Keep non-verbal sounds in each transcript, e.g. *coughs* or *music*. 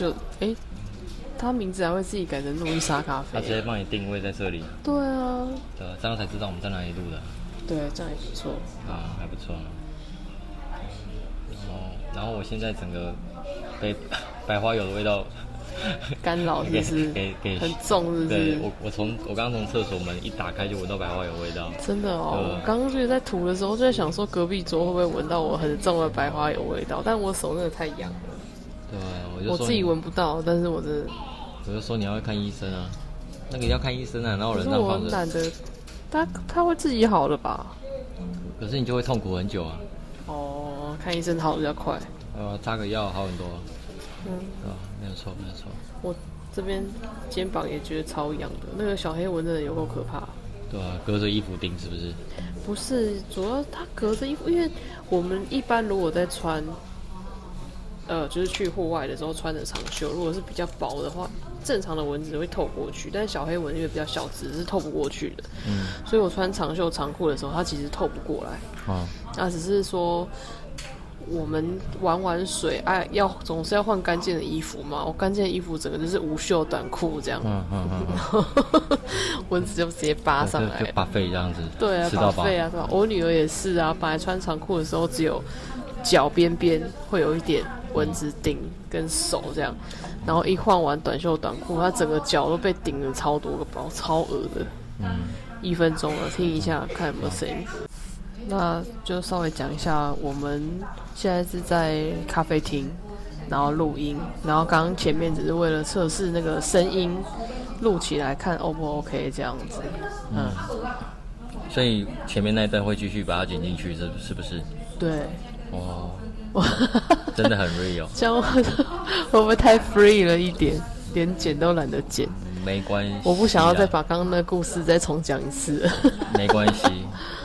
就哎，他名字还会自己改成路易莎咖啡。他直接帮你定位在这里，对啊，对，这样才知道我们在哪里录的，对，这样也不错。啊，还不错。哦，然后我现在整个被 *laughs* 百花油的味道 *laughs* 干扰是不是给给很重，是不是？对我我从我刚从厕所门一打开就闻到百花油味道，真的哦，我刚刚就是在涂的时候就在想说，隔壁桌会不会闻到我很重的白花油味道？但我手真的太痒了，对，我就说我自己闻不到，但是我真的，我就说你要看医生啊，那个要看医生啊，哪有可是我人这样放着？懒得，他他会自己好的吧？可是你就会痛苦很久啊，哦，看医生好比较快。呃，扎个药好很多啊，嗯，对吧？没有错，没有错。我这边肩膀也觉得超痒的，那个小黑蚊真的有够可怕。对啊，隔着衣服叮是不是？不是，主要它隔着衣服，因为我们一般如果在穿，呃，就是去户外的时候穿着长袖，如果是比较薄的话，正常的蚊子会透过去，但是小黑蚊因为比较小只，是透不过去的。嗯，所以我穿长袖长裤的时候，它其实透不过来。哦，那只是说我们玩玩水，哎，要总是要换干净的衣服嘛。我干净的衣服整个就是无袖短裤这样，嗯嗯嗯 *laughs* 蚊子就直接扒嗯，上来就就。把肺这样子，对啊，吃到饱。肺啊，是吧？我女儿也是啊，本来穿长裤的时候只有脚边边会有一点蚊子叮，跟手这样，然后一换完短袖短裤，他整个脚都被叮了超多个包，超恶的。嗯，一分钟了，听一下看有没有声音。那就稍微讲一下，我们现在是在咖啡厅，然后录音，然后刚刚前面只是为了测试那个声音录起来看 O 不 OK 这样子。嗯，所以前面那一段会继续把它剪进去，是是不是？对。哦，我 *laughs* 真的很 real，这样会会不会太 free 了一点，连剪都懒得剪？没关系。我不想要再把刚刚的故事再重讲一次。*laughs* 没关系，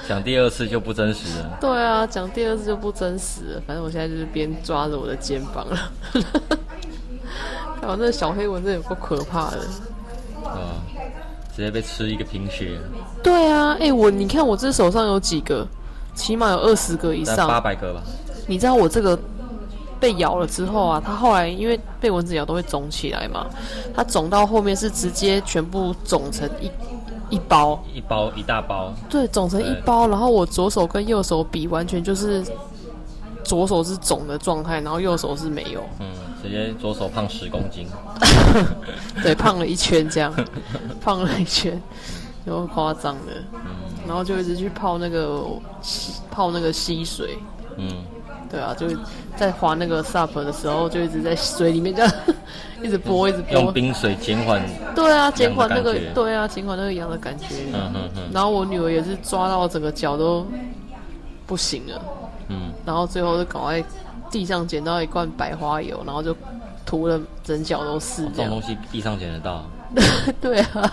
讲第二次就不真实了。对啊，讲第二次就不真实了。反正我现在就是边抓着我的肩膀了。*laughs* 看我那小黑蚊真的有够可怕的。啊，直接被吃一个贫血，对啊，哎、我你看我这手上有几个，起码有二十个以上八。百个吧。你知道我这个被咬了之后啊，它后来因为被蚊子咬都会肿起来嘛，它肿到后面是直接全部肿成一一包，一包一大包，对，肿成一包。然后我左手跟右手比，完全就是左手是肿的状态，然后右手是没有。嗯，直接左手胖十公斤，*laughs* 对，胖了一圈这样，*laughs* 胖了一圈，有夸张的。然后就一直去泡那个溪泡那个溪水，嗯，对啊，就在滑那个 SUP 的时候，就一直在水里面这样一直拨，一直拨。用冰水减缓，对啊，减缓那个对啊，减缓那个痒的感觉。嗯嗯嗯然后我女儿也是抓到整个脚都不行了，嗯，然后最后就赶快地上捡到一罐百花油，然后就涂了整脚都是这种东。西地上捡得到，*laughs* 对啊，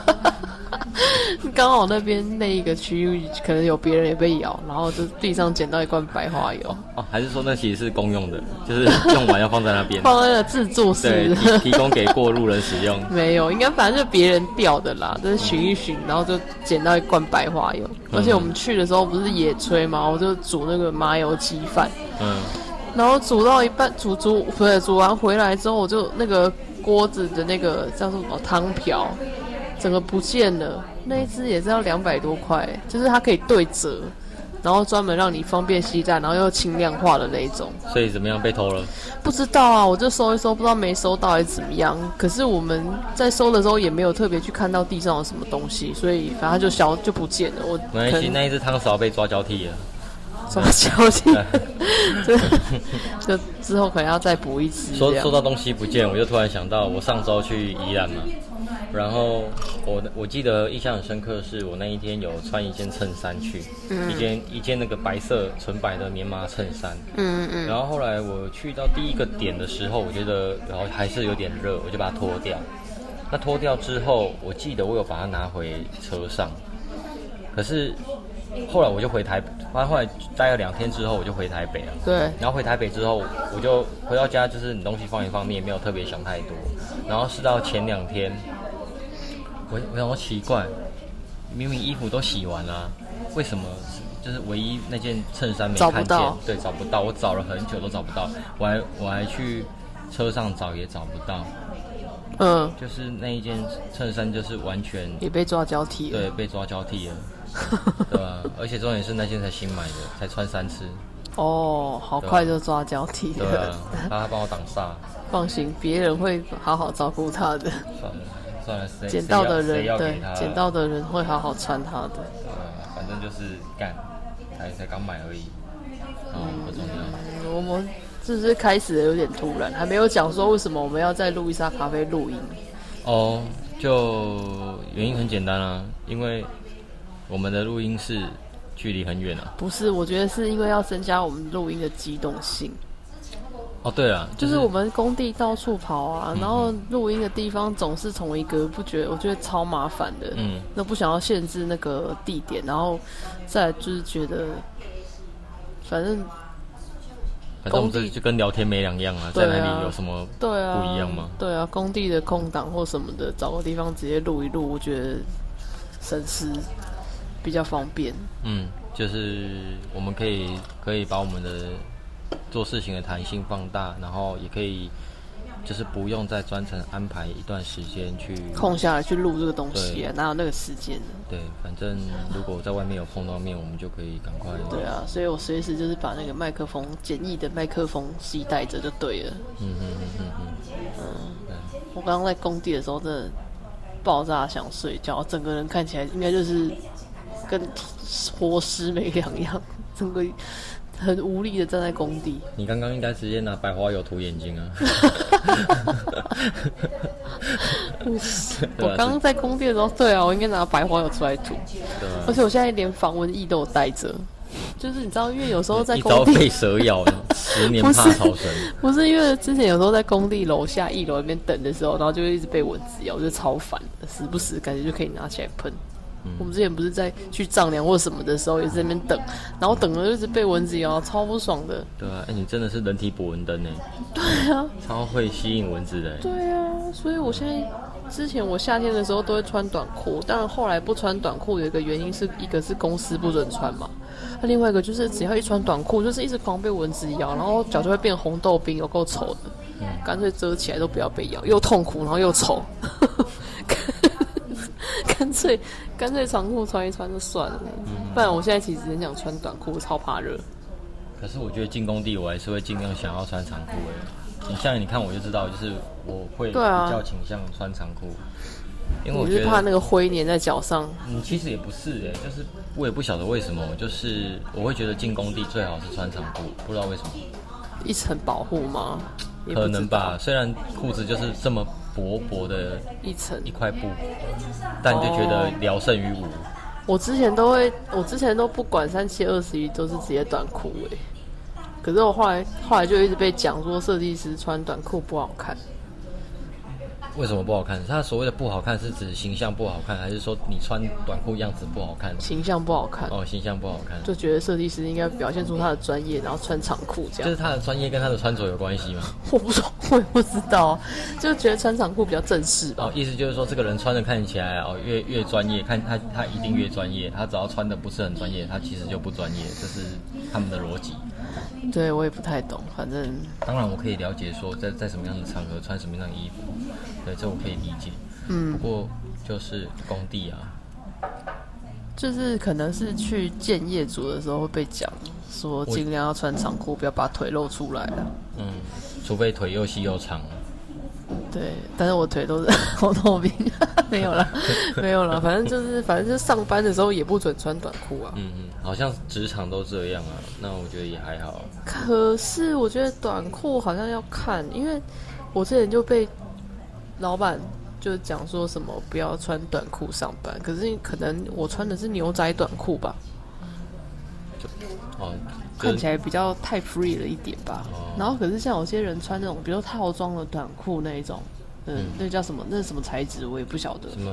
*laughs* 刚好那边那一个区域可能有别人也被咬，然后就地上捡到一罐白花油，哦，还是说那其实是公用的，就是用完要放在那边，*laughs* 放在那个自助对，式。提提供给过路人使用。没有，应该反正就别人掉的啦，就是寻一寻，然后就捡到一罐白花油。而且我们去的时候不是野炊嘛，我就煮那个麻油鸡饭，嗯，然后煮到一半，煮煮不是煮完回来之后，我就那个锅子的那个叫做什么汤瓢，整个不见了。那一只也是要两百多块，就是它可以对折，然后专门让你方便携带，然后又轻量化的那一种。所以怎么样被偷了？不知道啊，我就搜一搜，不知道没收到还是怎么样。可是我们在搜的时候也没有特别去看到地上有什么东西，所以反正它就消就不见了。我没关系，那一只汤勺被抓交替了。什么消息？对，*laughs* 就 *laughs* 就之后可能要再补一只这样。说说。到东西不见，我就突然想到，我上周去宜兰嘛，然后我我记得印象很深刻，是我那一天有穿一件衬衫去，一件一件那个白色纯白的棉麻衬衫，嗯嗯。然后后来我去到第一个点的时候，我觉得然后还是有点热，我就把它脱掉。那脱掉之后，我记得我有把它拿回车上，可是后来我就回台，反正后来待了两天之后，我就回台北了。对，然后回台北之后，我就回到家，就是你东西放一放，你也没有特别想太多。然后是到前两天，我我想说奇怪，明明衣服都洗完了、为什么就是唯一那件衬衫没找不看见到？对，找不到，我找了很久都找不到。我还我还去车上找也找不到，嗯，就是那一件衬衫就是完全也被抓交替了。对被抓交替了，*laughs* 对吧、而且重点是那件才新买的，才穿三次，哦，好快就抓交替对了。啊，他帮我挡煞，放心，别人会好好照顾他的。算了算了，谁捡到的人，对捡到的人会好好穿他的。呃，反正就是干，才才刚买而已，嗯，不重要。嗯我们是不是开始的有点突然？还没有讲说为什么我们要在路易莎咖啡录音？哦，就原因很简单啊，因为我们的录音室距离很远啊。不是，我觉得是因为要增加我们录音的机动性。哦，对啊，就是我们工地到处跑啊，嗯然后录音的地方总是同一个，不觉得？我觉得超麻烦的。嗯，那不想要限制那个地点，然后再来就是觉得，反正反正我们这就跟聊天没两样啊，在哪里有什么对啊，不一样吗？对啊，工地的空档或什么的，找个地方直接录一录，我觉得省时比较方便。嗯，就是我们可以可以把我们的做事情的弹性放大，然后也可以就是不用再专程安排一段时间去空下来去录这个东西、啊，哪有那个时间呢？对，反正如果在外面有碰到面，我们就可以赶快对啊，所以我随时就是把那个麦克风简易的麦克风携带着就对了。嗯嗯嗯嗯嗯，对。我刚刚在工地的时候，真的爆炸想睡觉，整个人看起来应该就是跟活尸没两样，*laughs* 整个很无力的站在工地。你刚刚应该直接拿白花油涂眼睛啊！*laughs* *laughs* 我刚刚在工地的时候，对啊，我应该拿白花油出来涂，而且我现在连防蚊液都有带着。就是你知道，因为有时候在工地，被蛇咬，十 *laughs* 年怕草绳。不是因为之前有时候在工地楼下一楼那边等的时候，然后就会一直被蚊子咬，我就超烦的，时不时感觉就可以拿起来喷。我们之前不是在去丈量或什么的时候，也是在那边等，然后等了就一直被蚊子咬，超不爽的。对啊，哎、你真的是人体捕蚊灯呢，对啊，超会吸引蚊子的。对啊，所以我现在之前我夏天的时候都会穿短裤，当然后来不穿短裤有一个原因是一个是公司不准穿嘛，那另外一个就是只要一穿短裤，就是一直狂被蚊子咬，然后脚就会变红豆冰，有够丑的，干脆遮起来都不要被咬，又痛苦然后又丑，干 *laughs* 脆干脆长裤穿一穿就算了，不然我现在其实很想穿短裤，超怕热。可是我觉得进工地，我还是会尽量想要穿长裤哎。你像你看我就知道，就是我会比较倾向穿长裤，因为我我觉得就怕那个灰粘在脚上，嗯，其实也不是哎，就是我也不晓得为什么，就是我会觉得进工地最好是穿长裤，不知道为什么，一层保护吗？可能吧。虽然裤子就是这么薄薄的一层一块布，但就觉得聊胜于无。我之前都会，我之前都不管三七二十一，都是直接短裤哎。可是我后来后来就一直被讲说设计师穿短裤不好看，为什么不好看？他所谓的不好看是指形象不好看，还是说你穿短裤样子不好看？形象不好看，哦，形象不好看，就觉得设计师应该表现出他的专业，然后穿长裤这样。就是他的专业跟他的穿着有关系吗？*laughs* 我不说，我也不知道，就觉得穿长裤比较正式吧。哦，意思就是说这个人穿的看起来哦越越专业，看他他一定越专业，他只要穿的不是很专业，他其实就不专业，这是他们的逻辑。对我也不太懂，反正当然我可以了解说在在什么样的场合穿什么样的衣服，对，这我可以理解。嗯不，过就是工地啊，就是可能是去见业主的时候会被讲说尽量要穿长裤，不要把腿露出来了。嗯，除非腿又细又长。对，但是我腿都是红豆冰，*laughs* 没有了，*laughs* 没有了。反正就是，反正就上班的时候也不准穿短裤啊。嗯嗯，好像职场都这样啊，那我觉得也还好。可是我觉得短裤好像要看，因为我之前就被老板就讲说什么不要穿短裤上班，可是可能我穿的是牛仔短裤吧，哦，看起来比较太 free 了一点吧。哦然后可是像有些人穿那种，比如说套装的短裤那一种，嗯，那叫什么？那是什么材质？我也不晓得。什么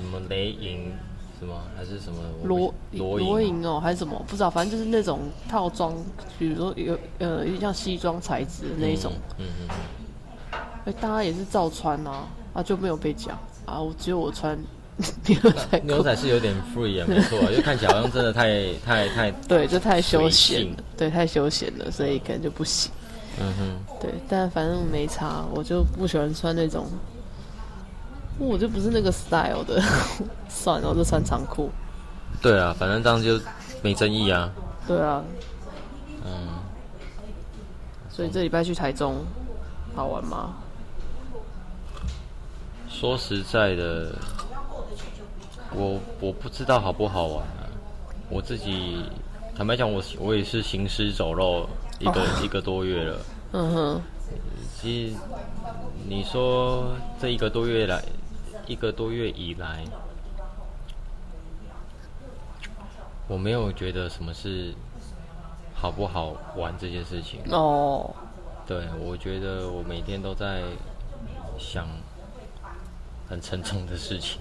什么雷银什么还是什么罗罗罗银银哦，还是什么？不知道，反正就是那种套装，比如说有呃，有点像西装材质的那一种。嗯嗯嗯哎、大家也是照穿啊，啊就没有被讲啊，我只有我穿 *laughs* 牛仔，牛仔是有点 free 啊，没错啊，*laughs* 就看起来好像真的太太太对，就太休闲了，对，太休闲了，所以可能就不行。嗯哼，对，但反正没差，我就不喜欢穿那种，我就不是那个 style 的，*laughs* 算了，我就穿长裤。对啊，反正这样就没争议啊。对啊，嗯，所以这礼拜去台中好玩吗？说实在的，我我不知道好不好玩啊。我自己坦白讲，我我也是行尸走肉一个、一个多月了。嗯哼，其实你说这一个多月来，一个多月以来，我没有觉得什么是好不好玩这件事情。哦，对，我觉得我每天都在想很沉重的事情。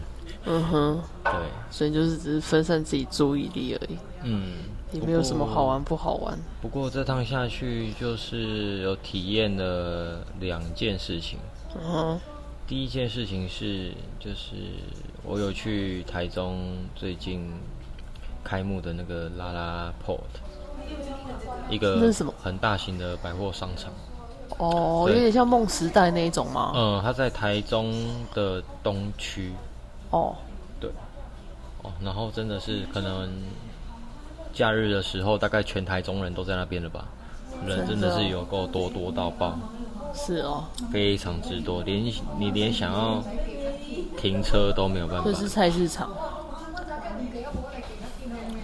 嗯哼，对，所以就是只是分散自己注意力而已，嗯，也没有什么好玩不好玩。不过这趟下去就是有体验了两件事情。嗯哼，第一件事情是，就是我有去台中最近开幕的那个拉拉 Port，一个那是什么很大型的百货商场。哦，有点像梦时代那一种吗？嗯，它在台中的东区。哦，对，哦，然后真的是可能假日的时候，大概全台中人都在那边了吧？人真的是有够多多到爆，是哦，非常之多，连你连想要停车都没有办法这。是菜市场，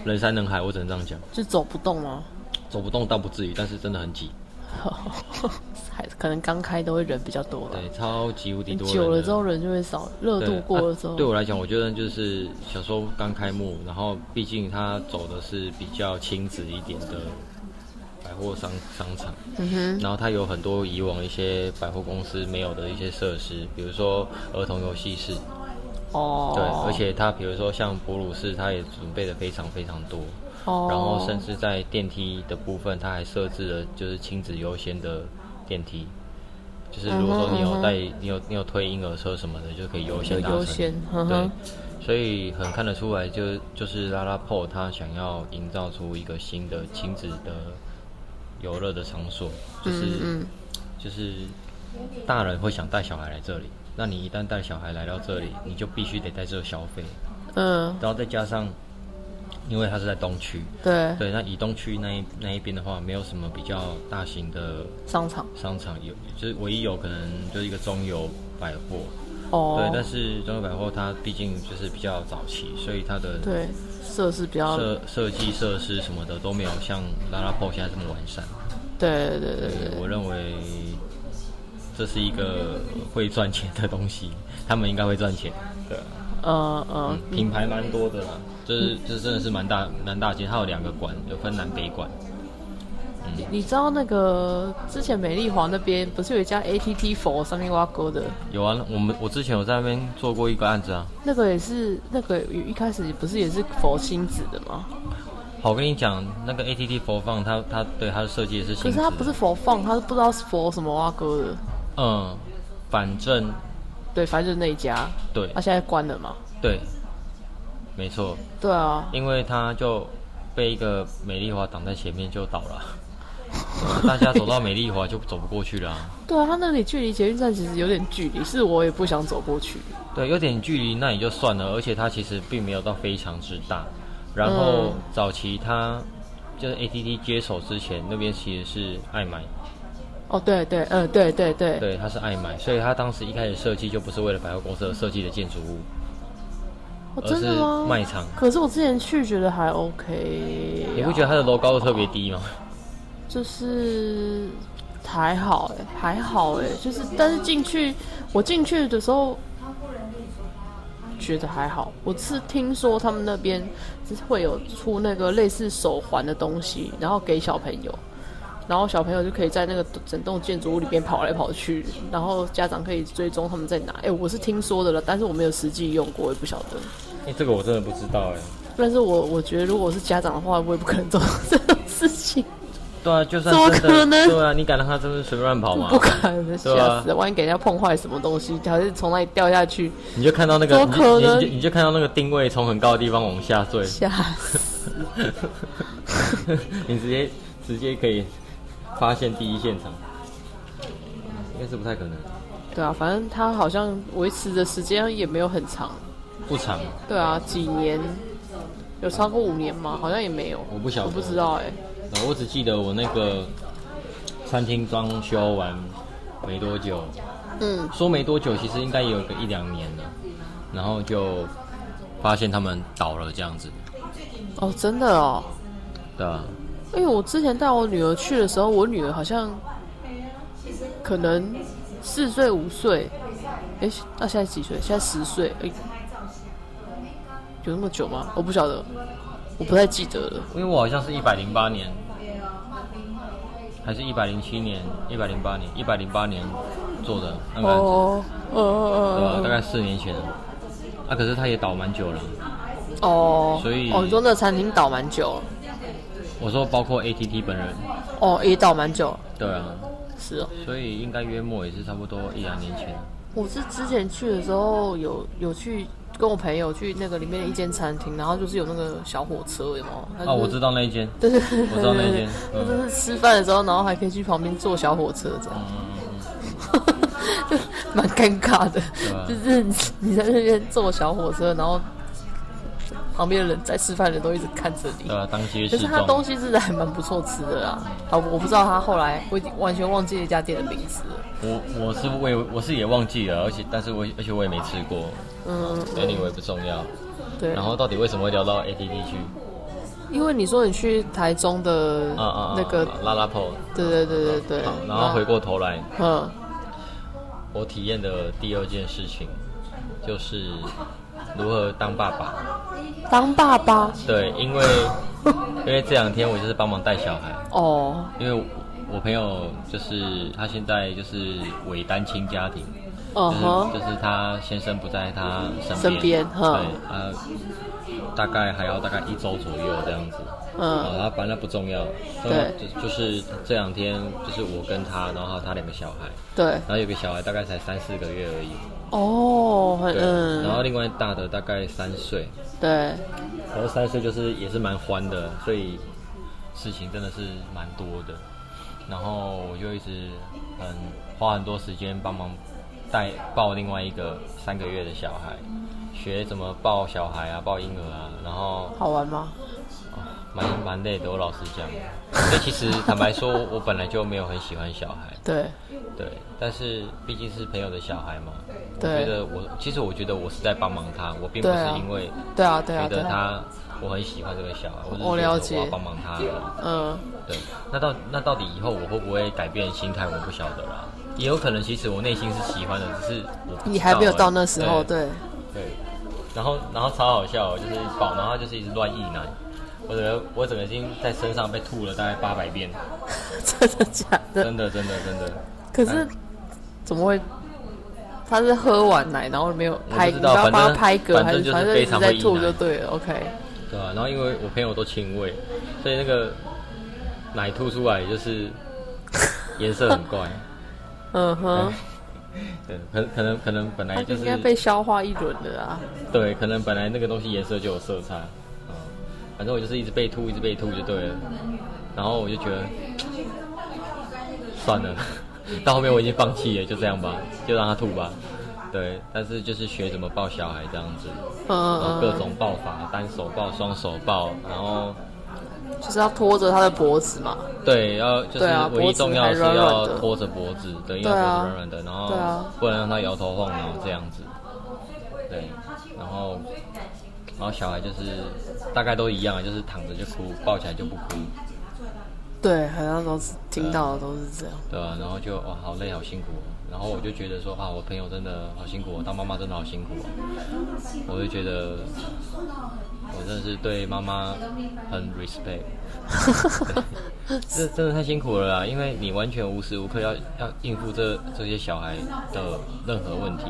人山人海，我只能这样讲，就走不动吗？走不动倒不至于，但是真的很挤，*laughs* 还可能刚开都会人比较多吧。对，超级无敌多。久了之后人就会少，热度过了之后，啊对我来讲，我觉得就是小时候刚开幕，然后毕竟它走的是比较亲子一点的百货商商场，嗯哼，然后它有很多以往一些百货公司没有的一些设施，比如说儿童游戏室，哦，对，而且它比如说像哺乳室，它也准备的非常非常多，哦，然后甚至在电梯的部分，它还设置了就是亲子优先的电梯，就是如果说你有带你有你有推婴儿车什么的，就可以优先搭乘。优先，嗯对，，所以很看得出来就，就是拉拉 PO 他想要营造出一个新的亲子的游乐的场所，就是、嗯。就是大人会想带小孩来这里，那你一旦带小孩来到这里，你就必须得在这消费，嗯，然后再加上，因为它是在东区，对，对，那以东区那一那一边的话，没有什么比较大型的商场，商场。有，就是唯一有可能就是一个中油百货，哦，对，但是中油百货它毕竟就是比较早期，所以它的对设施比较，设设计设施什么的都没有像拉拉 PO 现在这么完善。对对对对对，我认为这是一个会赚钱的东西，他们应该会赚钱。对啊，嗯嗯，品牌蛮多的啦，就是这真的是蛮大蛮大间，它有两个馆，有分南北馆。你你知道那个之前美丽华那边不是有一家 ATT 佛上面挖沟的，有啊，我们我之前有在那边做过一个案子啊。那个也是那个一开始不是也是佛亲子的吗？好，我跟你讲，那个 ATT 佛放，它它对它的设计也是可。是它不是佛放，它是不知道是佛什么挖沟的，嗯，反正对，反正就是那一家，对。他现在关了嘛。对，没错，对啊，因为他就被一个美丽华挡在前面就倒了，*laughs* 大家走到美丽华就走不过去了啊、*laughs* 对啊，他那里距离捷运站其实有点距离，是我也不想走过去。对，有点距离那也就算了，而且它其实并没有到非常之大。然后嗯。早期它就是 ATT 接手之前，那边其实是爱买，哦，对对，嗯，对对对，对，他是爱买，所以他当时一开始设计就不是为了百货公司而设计的建筑物，哦，而是真的吗？卖场。可是我之前去觉得还 OK，你不觉得它的楼高度特别低吗？就是还好哎，还好哎，就是但是进去我进去的时候觉得还好。我是听说他们那边是会有出那个类似手环的东西，然后给小朋友。然后小朋友就可以在那个整栋建筑物里边跑来跑去，然后家长可以追踪他们在哪。哎，我是听说的了，但是我没有实际用过，我也不晓得。哎、这个我真的不知道哎。但是我我觉得，如果我是家长的话，我也不可能做这种事情，对啊，就算怎么可能对啊，你敢让他真的随便乱跑吗？不可能，吓死了！万一给人家碰坏什么东西，还是从那里掉下去，你就看到那个，怎么可能你就看到那个定位从很高的地方往下坠，吓死！*laughs* 你直接直接可以发现第一现场。应该是不太可能，对啊，反正他好像维持的时间也没有很长。不长，对啊，几年？有超过五年吗？好像也没有，我不晓得，我不知道哎、呃我只记得我那个餐厅装修完没多久，嗯，说没多久，其实应该也有个一两年了，然后就发现他们倒了这样子，哦，真的哦，对吧？因为我之前带我女儿去的时候，我女儿好像可能四岁五岁，哎，那现在几岁？现在十岁，哎，有那么久吗？我不晓得，我不太记得了。因为我好像是一百零八年，还是一百零七年、一百零八年、一百零八年做的那个案子，哦，呃呃对吧？呃大概四年前，啊，可是他也倒蛮久了。哦，所以哦，你说那个餐厅倒蛮久了，我说包括 ATT 本人，哦，也倒蛮久了，对啊，是哦。所以应该约莫也是差不多一两年前。我是之前去的时候有有去跟我朋友去那个里面的一间餐厅，然后就是有那个小火车，有没有？哦，我知道那一间，对对对，我知道那一间就是吃饭的时候，然后还可以去旁边坐小火车这样，嗯，*laughs* 就蛮尴尬的。就是你你在那边坐小火车，然后旁边的人在吃饭的人都一直看着你对。啊，当街可。是他东西是还蛮不错吃的啦。好，我不知道他后来我已经完全忘记那家店的名字了。我我是我也我是也忘记了，而且但是我而且我也没吃过嗯，，anyway 不重要。对。然后到底为什么会聊到 ATT 去？因为你说你去台中的！那个，拉拉 PO，对对对对对好，然后回过头来，嗯，我体验的第二件事情就是如何当爸爸。当爸爸？对，因为 *laughs* 因为这两天我就是帮忙带小孩，哦，因为我朋友就是他现在就是伪单亲家庭，就是嗯哼，就是他先生不在他身边，身边对，哼啊，大概还要大概一周左右这样子。啊，嗯，他反正不重要，对。就就是这两天就是我跟他，然后他两个小孩，对，然后有个小孩大概才三四个月而已，哦，嗯，然后另外大的大概三岁，对，然后三岁就是也是蛮欢的，所以事情真的是蛮多的。然后我就一直很花很多时间帮忙带抱另外一个三个月的小孩，学怎么抱小孩啊，抱婴儿啊，然后好玩吗？蛮蛮累的。我老实讲，所以其实坦白说，我本来就没有很喜欢小孩，*laughs* 对，对，但是毕竟是朋友的小孩嘛，我对觉得我其实我觉得我是在帮忙他，我并不是因为对啊，对啊，觉得他我很喜欢这个小孩，我了解。我要帮忙他。嗯，对，那到那到底以后我会不会改变心态，我不晓得啦。也有可能，其实我内心是喜欢的，只是我你还没有到那时候，对。对，对。然后然后超好笑哦，就是一抱，然后就是一直乱意奶。我整个我整个已经在身上被吐了大概八百遍，*laughs* 真的假的？真的真的真的。可是怎么会？他是喝完奶，然后没有拍，你要拍嗝，是反正在吐就对了，OK。对啊、然后因为我朋友都亲喂，所以那个奶吐出来就是颜色很怪。*laughs* 嗯哼，*laughs* 对，可可能可能本来就是应该被消化一轮的啊。对，可能本来那个东西颜色就有色差，嗯，反正我就是一直被吐，一直被吐就对了。然后我就觉得算了，*laughs* 到后面我已经放弃了，就这样吧，就让他吐吧。对，但是就是学怎么抱小孩这样子，嗯各种抱法，单手抱、双手抱，然后就是要拖着他的脖子嘛。对，要就是唯一重要是要拖着脖子，对，因为脖子软软的，然后不能让他摇头晃脑这样子，对，然后然后小孩就是大概都一样，就是躺着就哭，抱起来就不哭，对，好像都是听到的都是这样。对啊、然后就哇好累好辛苦哦，然后我就觉得说啊，我朋友真的好辛苦哦，当妈妈真的好辛苦哦，我就觉得我真的是对妈妈很 respect。*laughs* 这真的太辛苦了啦，因为你完全无时无刻要要应付这这些小孩的任何问题，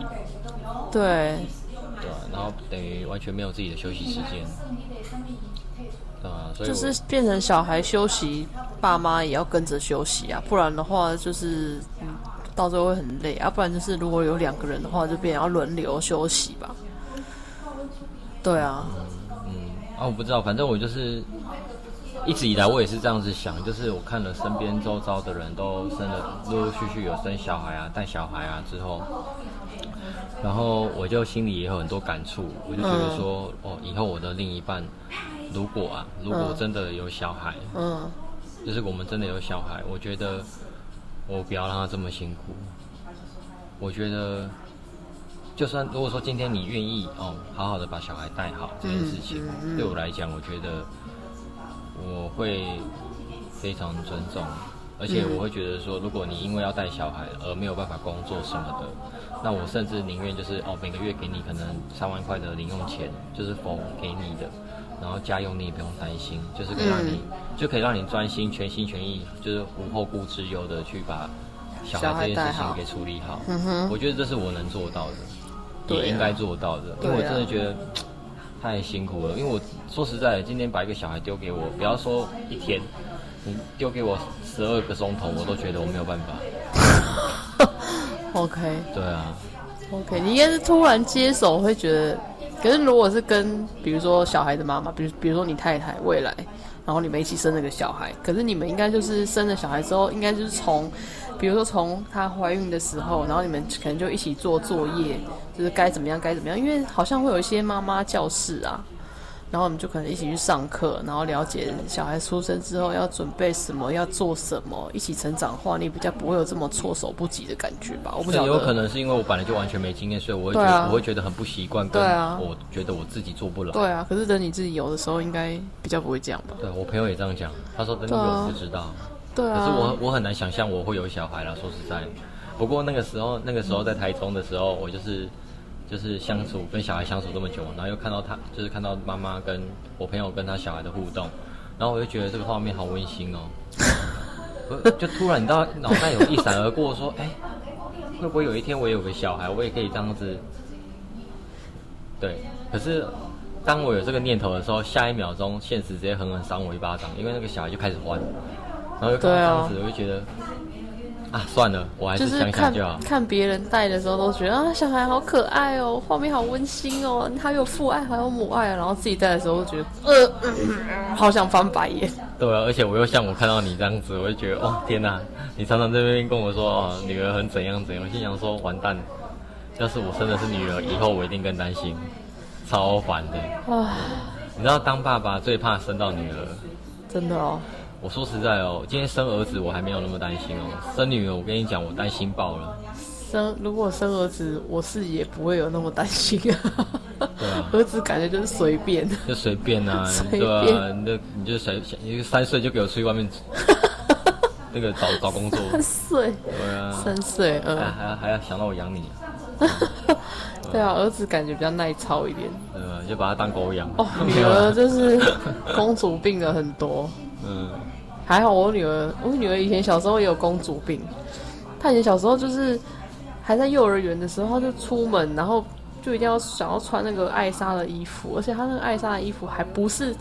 对，对吧、然后等于完全没有自己的休息时间，对啊、所以就是变成小孩休息，爸妈也要跟着休息啊，不然的话就是嗯，到最后会很累啊。不然就是如果有两个人的话，就变成要轮流休息吧。对啊，嗯啊，我不知道，反正我就是一直以来我也是这样子想，就是我看了身边周遭的人都生了，陆陆续续有生小孩啊、带小孩啊之后，然后我就心里也有很多感触，我就觉得说，哦，以后我的另一半如果啊，如果真的有小孩，嗯，就是我们真的有小孩，我觉得我不要让他这么辛苦。我觉得，就算如果说今天你愿意哦，好好的把小孩带好这件事情，对我来讲，我觉得我会非常尊重，而且我会觉得说，如果你因为要带小孩而没有办法工作什么的，那我甚至宁愿就是哦，每个月给你可能三万块的零用钱，就是否给你的，然后家用你也不用担心，就是可以让你、就可以让你专心全心全意，就是无后顾之忧的去把小小孩孩这件事情给处理好。嗯哼，我觉得这是我能做到的，也应该做到的，因为我真的觉得 *tsk* 太辛苦了。因为我说实在的，今天把一个小孩丢给我，不要说一天，你丢给我十二个钟头，我都觉得我没有办法。*laughs* OK 对啊，OK，你应该是突然接手会觉得，可是如果是跟比如说小孩的妈妈，比如比如说你太太未来，然后你们一起生了个小孩，可是你们应该就是生了小孩之后，应该就是从，比如说从她怀孕的时候，然后你们可能就一起做作业，就是该怎么样该怎么样，因为好像会有一些妈妈教室啊。然后我们就可能一起去上课，然后了解小孩出生之后要准备什么，要做什么，一起成长化，你比较不会有这么措手不及的感觉吧？我不晓得，有可能是因为我本来就完全没经验，所以我会觉得、啊我会觉得很不习惯，跟对啊我觉得我自己做不来。对啊，可是等你自己有的时候，应该比较不会这样吧？对我朋友也这样讲，他说等你有就知道。对啊，可是我我很难想象我会有小孩啦，说实在。不过那个时候，那个时候在台中的时候，我就是就是相处跟小孩相处这么久，然后又看到他，就是看到妈妈跟我朋友跟他小孩的互动，然后我就觉得这个画面好温馨哦。就突然你知道脑袋有一闪而过，说，哎、会不会有一天我也有个小孩，我也可以这样子？对，可是当我有这个念头的时候，下一秒钟现实直接狠狠扇我一巴掌，因为那个小孩就开始欢，然后就看到这样子，我就觉得啊，算了，我还是是想看想就好。看别人带的时候，都觉得啊，小孩好可爱哦，画面好温馨哦，还有父爱，还有母爱，然后自己带的时候，觉得呃、嗯好想翻白眼。对啊，而且我又像我看到你这样子，我就觉得哦天哪，你常常在那边跟我说哦女儿很怎样怎样，我心想说完蛋，要是我生的是女儿，以后我一定更担心，超烦的。啊，你知道当爸爸最怕生到女儿。真的哦，我说实在哦，今天生儿子我还没有那么担心哦，生女儿我跟你讲我担心爆了。生如果生儿子，我是也不会有那么担心啊。对啊 *laughs* 儿子感觉就是随便。就随便啊，*laughs* 随对啊，你就你就随你就三岁就给我出去外面 *laughs* 那个找找工作，三岁，对啊，三岁，嗯，还还要还要想到我养你，啊对啊，儿子感觉比较耐操一点。对吧？就把他当狗养。哦，女儿就是公主病的很多。嗯，还好我女儿，我女儿以前小时候也有公主病。她以前小时候就是还在幼儿园的时候，她就出门，然后就一定要想要穿那个艾莎的衣服，而且她那个艾莎的衣服还不是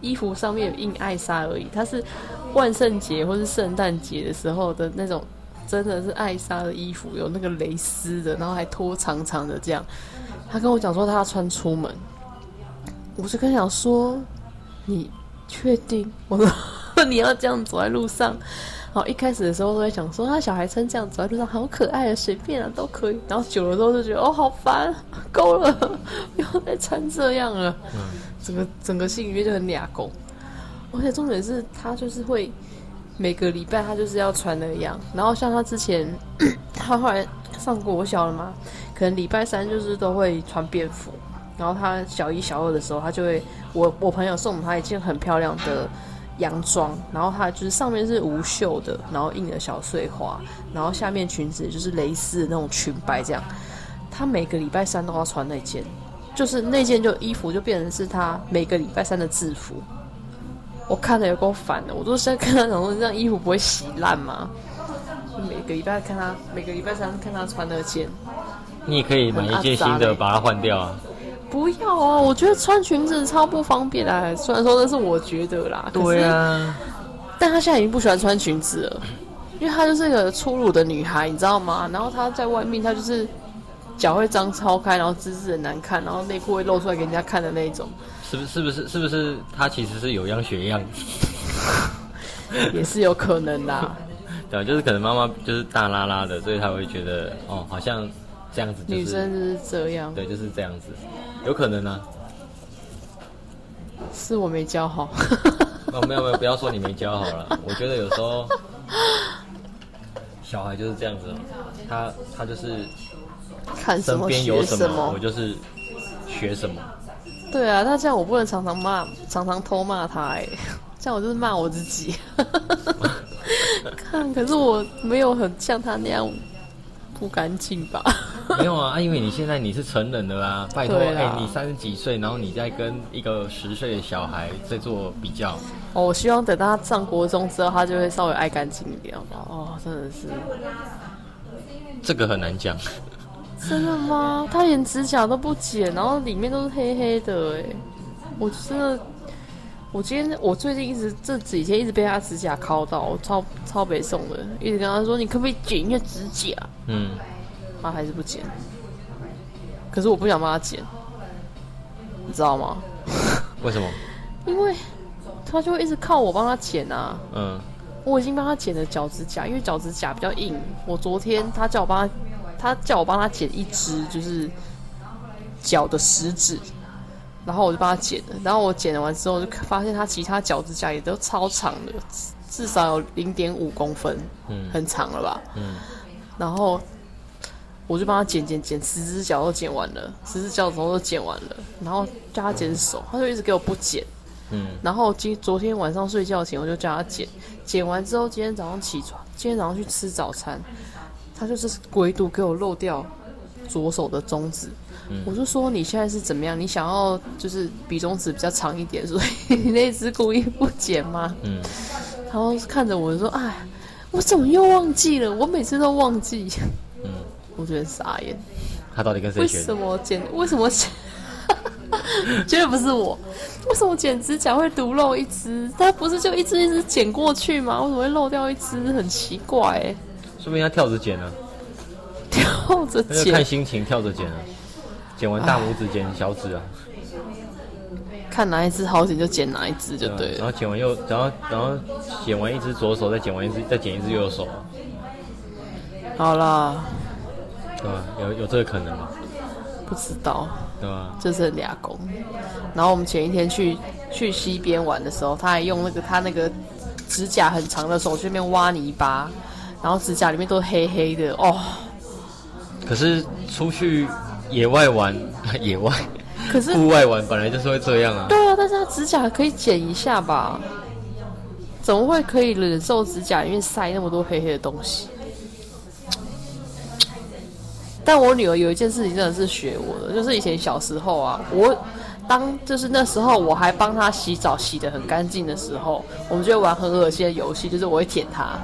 衣服上面印艾莎而已，她是万圣节或是圣诞节的时候的那种，真的是艾莎的衣服，有那个蕾丝的，然后还拖长长的这样。她跟我讲说她要穿出门，我就跟她讲说你确定？我说你要这样走在路上。然后一开始的时候都在想说，他小孩穿这样走在路上好可爱啊，随便啊都可以。然后久了之后就觉得哦好烦，够了，不要再穿这样了。整个整个心里面就很俩拱。而且重点是他就是会每个礼拜他就是要穿那样。然后像他之前 *coughs* 他后来上国小了嘛，可能礼拜三就是都会穿便服。然后他小一、小二的时候，他就会我我朋友送他一件很漂亮的洋装，然后它就是上面是无袖的，然后印了小碎花，然后下面裙子就是蕾丝的那种裙摆这样。他每个礼拜三都要穿那件，就是那件就衣服就变成是他每个礼拜三的制服。我看了有够烦的，我都现在看他想说，这样衣服不会洗烂吗？就每个礼拜看他，每个礼拜三看他穿那件，你也可以买一件新的把它换掉啊。不要啊！我觉得穿裙子超不方便啊。虽然说那是我觉得啦，可是啊，但她现在已经不喜欢穿裙子了，因为她就是个粗鲁的女孩，你知道吗？然后她在外面，她就是脚会张超开，然后姿势很难看，然后内裤会露出来给人家看的那一种。是不是是不是是不是她其实是有样学样？*laughs* 也是有可能啦。*laughs* 对，就是可能妈妈就是大拉拉的，所以她会觉得哦，好像这样子、就是、女生就是这样，对，就是这样子，有可能啊。是我没教好。*laughs* 哦，没有没有，不要说你没教好了。我觉得有时候小孩就是这样子，他他就是看什么边有什么我。就是学什么。对啊，那这样我不能常常骂，常常偷骂他哎，这样我就是骂我自己。*laughs* 看，可是我没有很像他那样不干净吧？*laughs* 没有啊，啊因为你现在你是成人的啦，*laughs* 拜托，哎、你三十几岁，然后你再跟一个十岁的小孩在做比较，哦，我希望等他上国中之后，他就会稍微爱干净一点，好不好？哦，真的是，这个很难讲。真的吗？他连指甲都不剪，然后里面都是黑黑的，哎，我真的，我今天我最近一直这几天一直被他指甲敲到，我超超北宋的，一直跟他说你可不可以剪一下指甲，嗯，他还是不剪。可是我不想帮他剪，你知道吗？*laughs* 为什么？因为他就会一直靠我帮他剪啊。嗯我已经帮他剪了脚趾甲，因为脚趾甲比较硬。我昨天他叫我帮他，他叫我帮他剪一只，就是脚的食指，然后我就帮他剪了。然后我剪了完之后，就发现他其他脚趾甲也都超长的，至至少有零点五公分，嗯很长了吧？嗯，然后我就帮他剪剪剪，十只脚都剪完了，十只脚头都剪完了，然后叫他剪手，他就一直给我不剪。嗯然后今昨天晚上睡觉前我就叫他剪，剪完之后今天早上起床，今天早上去吃早餐，他就是唯独给我漏掉左手的中指。我就说你现在是怎么样？你想要就是比中指比较长一点，所以你那只故意不剪吗？嗯，嗯然后看着我说：“哎，我怎么又忘记了？我每次都忘记。”嗯，我觉得傻眼。他到底跟谁为学的？什么剪？为什么剪？*laughs* 绝对不是我。为什么剪指甲会独漏一只？他不是就一只一只剪过去吗？为什么会漏掉一只？很奇怪哎、说不定他跳着剪呢、跳着剪就看，心情跳着剪啊。剪完大拇指剪小指啊，看哪一只好剪就剪哪一只就对了。然后剪完右，然后然后剪完一只左手，再剪完一只，再剪一只右手啊，好啦，对啊？有有这个可能吗？不知道，对啊？就是俩公。然后我们前一天去去溪边玩的时候，他还用那个他那个指甲很长的手去那边挖泥巴，然后指甲里面都黑黑的哦。可是出去野外玩，*laughs* 野外可是户外玩本来就是会这样啊。对啊，但是他指甲可以剪一下吧？怎么会可以忍受指甲里面塞那么多黑黑的东西？但我女儿有一件事情真的是学我的，就是以前小时候啊，我当就是那时候我还帮她洗澡洗得很干净的时候，我们就会玩很恶心的游戏，就是我会舔她，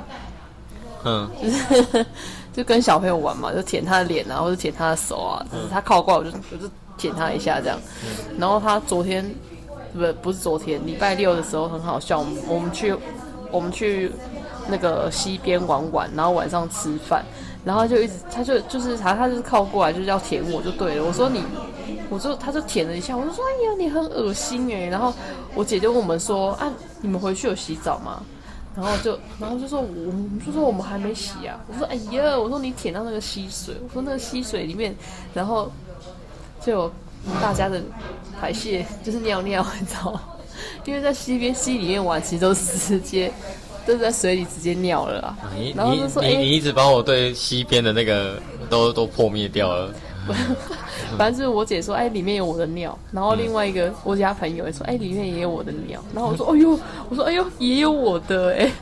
嗯，就 *laughs* 是就跟小朋友玩嘛，就舔她的脸啊，或者舔她的手啊，就是她靠过来我就我就舔她一下这样。然后她昨天不不是昨天，礼拜六的时候很好笑，我们我们去我们去那个溪边玩玩，然后晚上吃饭，然后就一直他就就是他他就是靠过来就是要舔我就对了，我说你。我就他就舔了一下，我就说哎呀你很恶心哎，然后我姐就问我们说啊你们回去有洗澡吗？然后就，然后就说我们就说我们还没洗啊。我说哎呀，我说你舔到那个溪水，我说那个溪水里面，然后就有大家的排泄就是尿尿，你知道吗？因为在溪边溪里面玩，其实都是直接都是在水里直接尿了啊。你然后你你你一直把我对西边的那个都都破灭掉了。*laughs* 反正就是我姐说，哎，里面有我的尿，然后另外一个我家朋友也说，哎，里面也有我的尿，然后我说，哎呦，我说，哎呦，也有我的，哎，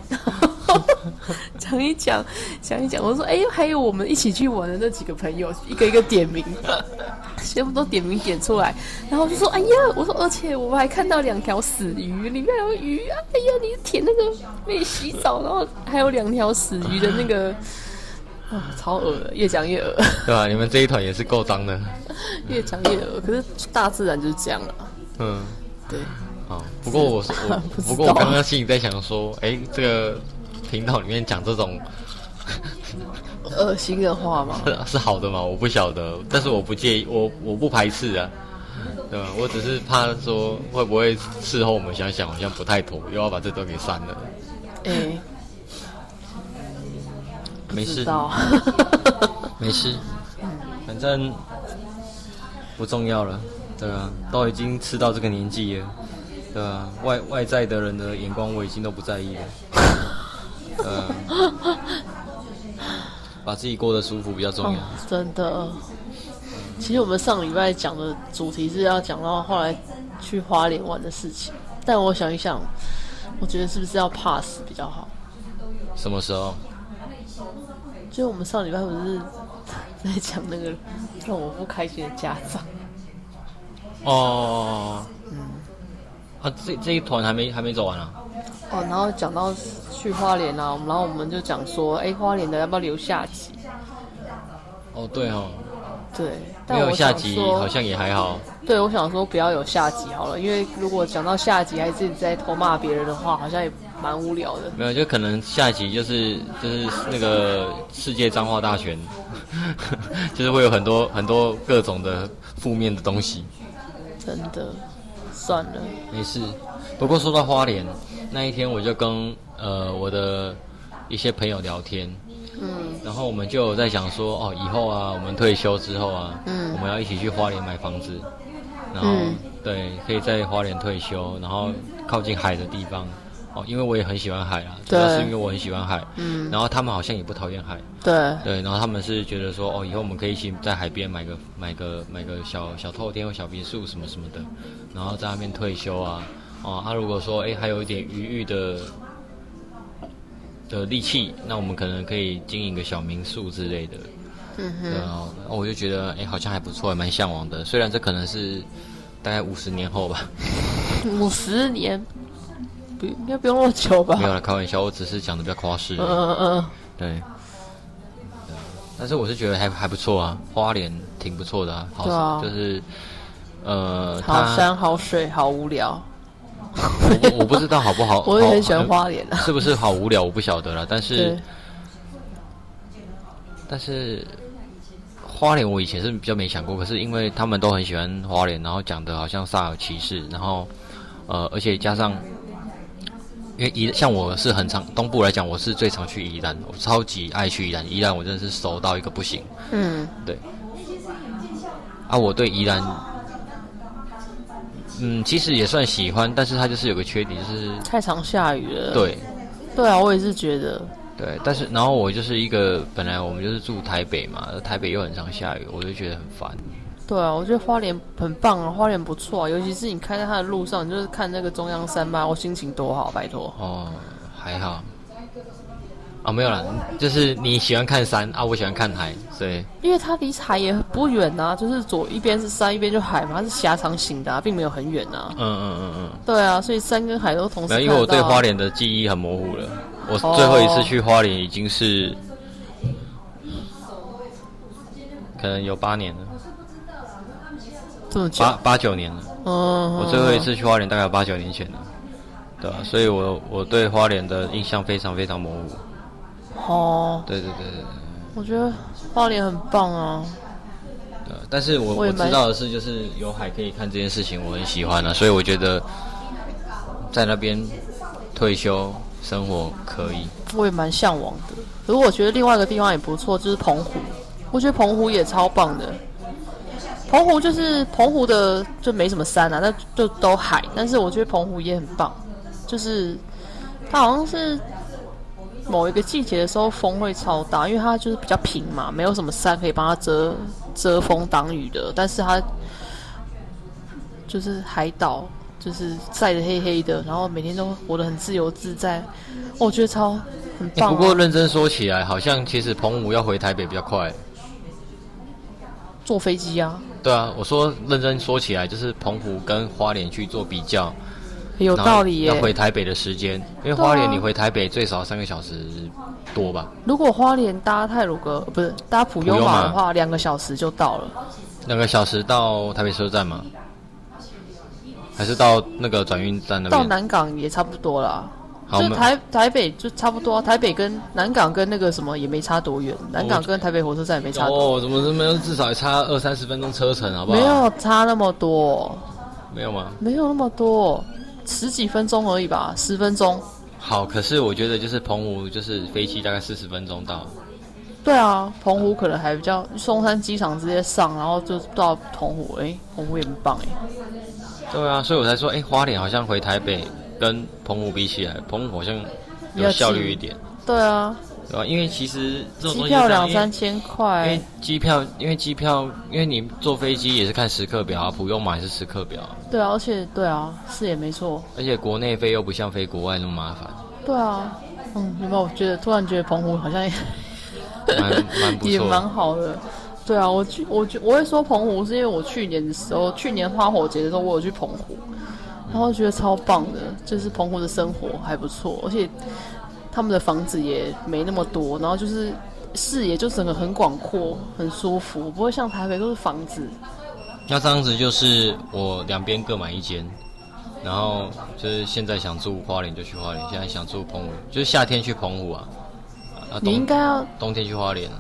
*laughs* 讲一讲，讲一讲，我说，哎呦，还有我们一起去玩的那几个朋友，一个一个点名，*laughs* 全部都点名点出来，然后我就说，哎呀，我说，而且我们还看到两条死鱼，里面有鱼啊，哎呀，你舔那个没洗澡，然后还有两条死鱼的那个。*laughs* 啊，超恶的，越讲越恶。对吧？你们这一团也是够脏的。越讲越恶，可是大自然就是这样了。嗯，对，好。不过我不过我刚刚心里在想说，哎，这个频道里面讲这种恶心的话吗，是 *laughs* 是好的吗？我不晓得，但是我不介意，我我不排斥啊。对吧？我只是怕说会不会事后我们想想好像不太妥，又要把这段给删了。哎，没事，*laughs* 没事，反正不重要了，对啊，都已经吃到这个年纪了，对啊，外外在的人的眼光我已经都不在意了，呃，*laughs* 把自己过得舒服比较重要。哦真的。其实我们上礼拜讲的主题是要讲到后来去花莲玩的事情，但我想一想，我觉得是不是要 pass 比较好？什么时候？就我们上礼拜不是在讲那个让我不开心的家长，哦，嗯，啊，这这一团还没还没走完啊？哦，然后讲到去花莲啊，然后我们就讲说，哎，花莲的要不要留下集？哦，对哦，对，没有下集说好像也还好。对，我想说不要有下集好了，因为如果讲到下集还自己在偷骂别人的话，好像也蛮无聊的。没有，就可能下一集就是就是那个世界脏话大全，*laughs* 就是会有很多很多各种的负面的东西。真的，算了，没事，不过说到花莲那一天，我就跟呃我的一些朋友聊天，嗯。然后我们就有在想说，哦，以后啊，我们退休之后啊，嗯。我们要一起去花莲买房子，然后、嗯。对，可以在花莲退休，然后靠近海的地方。哦，因为我也很喜欢海啊，主要是因为我很喜欢海。嗯，然后他们好像也不讨厌海，对，对，然后他们是觉得说，哦，以后我们可以一起在海边买个买个买个小小透天或小别墅什么什么的，然后在那边退休啊，哦，他、如果说，哎，还有一点余裕的的力气，那我们可能可以经营个小民宿之类的，嗯对哼，啊，哦我就觉得，哎，好像还不错，还蛮向往的，虽然这可能是大概五十年后吧，*laughs* 五十年，不应该不用那么久吧。没？有了，开玩笑，我只是讲的比较夸饰而已。嗯嗯嗯，对，但是我是觉得还还不错啊，花莲挺不错的啊，好、对啊。就是呃，好山好水好无聊，我我不知道好不好，*laughs* 我也很喜欢花莲啊。是不是好无聊我不晓得了，但是，但是花莲我以前是比较没想过，可是因为他们都很喜欢花莲，然后讲的好像煞有其事，然后呃，而且加上。因为宜像我是很常东部来讲，我是最常去宜兰，我超级爱去宜兰。宜兰我真的是熟到一个不行。嗯，对啊，我对宜兰，嗯，其实也算喜欢，但是它就是有个缺点，就是太常下雨了。对对啊，我也是觉得，对，但是然后我就是一个本来我们就是住台北嘛，台北又很常下雨，我就觉得很烦。对啊，我觉得花莲很棒啊，花莲不错啊，尤其是你开在它的路上，你就是看那个中央山脉，我心情多好，拜托。哦，还好。啊，没有啦，就是你喜欢看山啊，我喜欢看海，所以因为它离海也不远呐、就是左一边是山，一边就海嘛，它是狭长型的、啊，并没有很远呐、嗯嗯嗯嗯，对啊，所以山跟海都同时。因为我对花莲的记忆很模糊了。我最后一次去花莲已经是，可能有八年了，这么久八，八九年了。嗯，我最后一次去花莲大概有八九年前了，对吧、所以我我对花莲的印象非常非常模糊。哦，对对对对对。我觉得花莲很棒啊。对，但是我我我知道的是，就是有海可以看这件事情，我很喜欢啊，所以我觉得在那边退休生活可以。我也蛮向往的。可是我觉得另外一个地方也不错，就是澎湖。我觉得澎湖也超棒的。澎湖就是澎湖的就没什么山啊，那就都海。但是我觉得澎湖也很棒，就是它好像是某一个季节的时候风会超大，因为它就是比较平嘛，没有什么山可以帮它遮遮风挡雨的。但是它就是海岛，就是晒得黑黑的，然后每天都活得很自由自在。我觉得超很欸棒、啊 *laughs* 不过认真说起来，好像其实澎湖要回台北比较快。坐飞机啊，对啊，我说认真说起来，就是澎湖跟花莲去做比较，有道理耶要。回台北的时间，因为花莲你回台北最少三个小时多吧，如果花莲搭泰鲁阁不是搭普悠玛玛的话，两个小时就到了。两个小时到台北车站吗？还是到那个转运站那边？到南港也差不多啦。就台台北就差不多啊、台北跟南港跟那个什么也没差多远，南港跟台北火车站也没差多，哦，怎么怎么至少也差二三十分钟车程，好不好？没有差那么多，没有吗？没有那么多，十几分钟而已吧，十分钟好，可是我觉得就是澎湖，就是飞机大概四十分钟到。对啊，澎湖可能还比较，松山机场直接上，然后就到澎湖，哎，澎湖也很棒哎。对啊，所以我才说，哎，花莲好像回台北跟澎湖比起来，澎湖好像有效率一点。对啊。对吧？因为其实机票两三千块。因为机票，因为机票，因为你坐飞机也是看时刻表啊，普用买是时刻表。对啊，而且对啊，是也没错。而且国内飞又不像飞国外那么麻烦。对啊，嗯，有没有觉得突然觉得澎湖好像也蛮蛮不错，*laughs* 也蛮好的。对啊，我去，我觉我会说澎湖是因为我去年的时候，去年花火节的时候我有去澎湖，然后觉得超棒的，就是澎湖的生活还不错，而且。他们的房子也没那么多，然后就是视野就整个很广阔，很舒服，不会像台北都是房子。那这样子就是我两边各买一间，然后就是现在想住花莲就去花莲，现在想住澎湖，就是夏天去澎湖啊。你应该要冬天去花莲。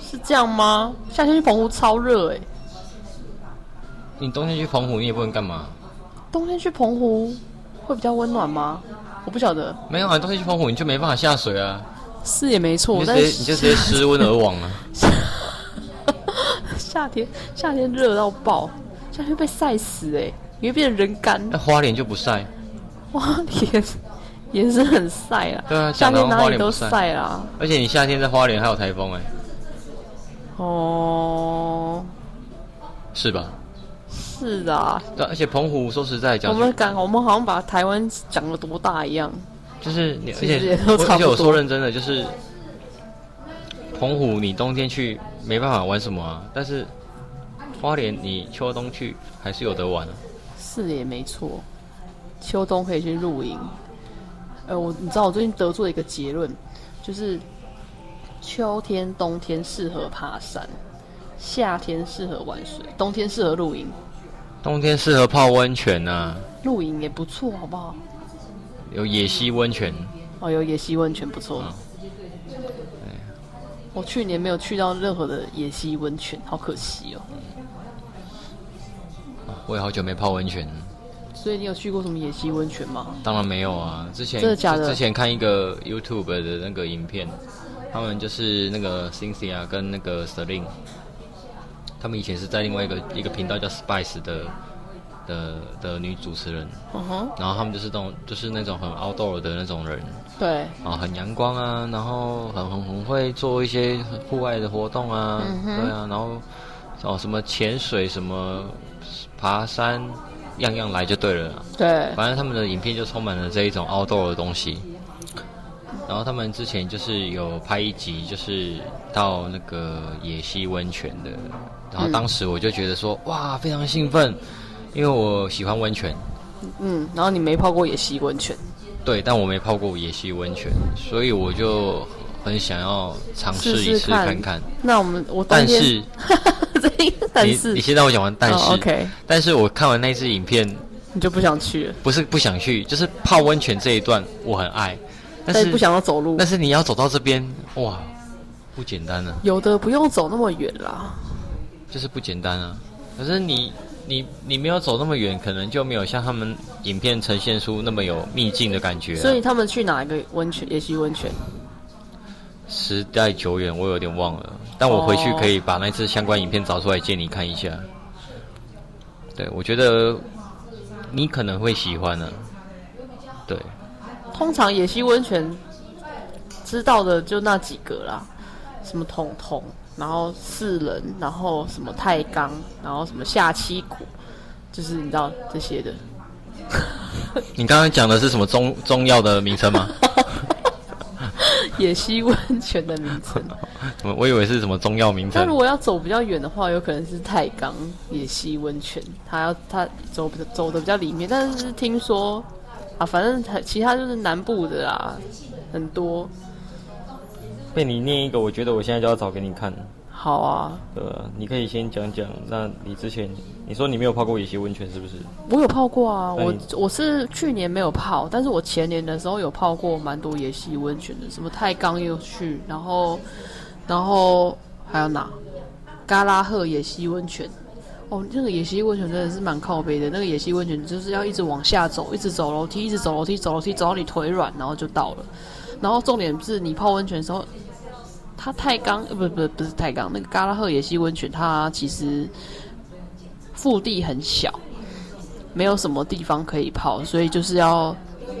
是这样吗？夏天去澎湖超热哎。你冬天去澎湖你也不能干嘛？冬天去澎湖会比较温暖吗？我不晓得，没有啊，冬天去澎湖你就没办法下水啊。是也没错，但是你就直接失温而亡啊。*laughs* 夏天夏天热到爆，夏天被晒死哎，你会变成人干。那花莲就不晒，花莲 *laughs* 也是很晒啊。对啊，夏天哪里都晒啦。而且你夏天在花莲还有台风哎。哦，是吧？是啊，对，而且澎湖说实在讲，我们讲我们好像把台湾讲了多大一样，就是你，而且 *laughs* 而且我说认真的，就是澎湖你冬天去没办法玩什么啊，但是花莲你秋冬去还是有得玩啊。是也没错，秋冬可以去露营。呃，我你知道我最近得出了一个结论，就是秋天冬天适合爬山，夏天适合玩水，冬天适合露营。冬天适合泡温泉呐，露营也不错，好不好？有野溪温泉。哦，有野溪温泉不错。我去年没有去到任何的野溪温泉，好可惜哦。我也好久没泡温泉。所以你有去过什么野溪温泉吗？当然没有啊，之前真的假的？之前看一个 YouTube 的那个影片，他们就是那个 Cynthia 跟那个 Selin。他们以前是在另外一个一个频道叫 Spice 的的的女主持人，然后他们就是那种就是那种很 outdoor 的那种人，对，啊很阳光啊，然后很很很会做一些户外的活动啊，对啊，然后哦什么潜水什么爬山，样样来就对了，对，反正他们的影片就充满了这一种 outdoor 的东西。然后他们之前就是有拍一集，就是到那个野溪温泉的。然后当时我就觉得说，哇，非常兴奋，因为我喜欢温泉。嗯，然后你没泡过野溪温泉？对，但我没泡过野溪温泉，所以我就很想要尝试一次看看。那我们我但是，*laughs* 但是你先让我讲完。但是，OK。但是我看完那支影片，你就不想去了？不是不想去，就是泡温泉这一段我很爱，但是不想要走路。但是你要走到这边，哇，不简单啊！有的不用走那么远啦。就是不简单啊！可是你你你没有走那么远，可能就没有像他们影片呈现出那么有秘境的感觉。所以他们去哪一个温泉？野溪温泉？时代久远，我有点忘了。但我回去可以把那次相关影片找出来借你看一下。对，我觉得你可能会喜欢呢。对。通常野溪温泉知道的就那几个啦，什么彤彤。然后四人，然后什么太钢，然后什么下七谷，就是你知道这些的。*laughs* 你刚刚讲的是什么中中药的名称吗？*laughs* 野溪温泉的名称。*laughs* 我以为是什么中药名称。那如果要走比较远的话，有可能是太钢野溪温泉，它要它走走的比较里面。但是听说啊，反正其他就是南部的啦，很多。被你念一个，我觉得我现在就要找给你看。好啊，对你可以先讲讲。那你之前你说你没有泡过野溪温泉是不是？我有泡过啊，我我是去年没有泡，但是我前年的时候有泡过蛮多野溪温泉的，什么太钢又去，然后然后还有哪？嘎拉赫野溪温泉，哦，那个野溪温泉真的是蛮靠背的。那个野溪温泉就是要一直往下走，一直走楼梯，一直走楼梯，走楼梯走到你腿软，然后就到了。然后重点是你泡温泉的时候，它太钢呃不不不是太钢，那个嘎拉赫野溪温泉它其实腹地很小，没有什么地方可以泡，所以就是要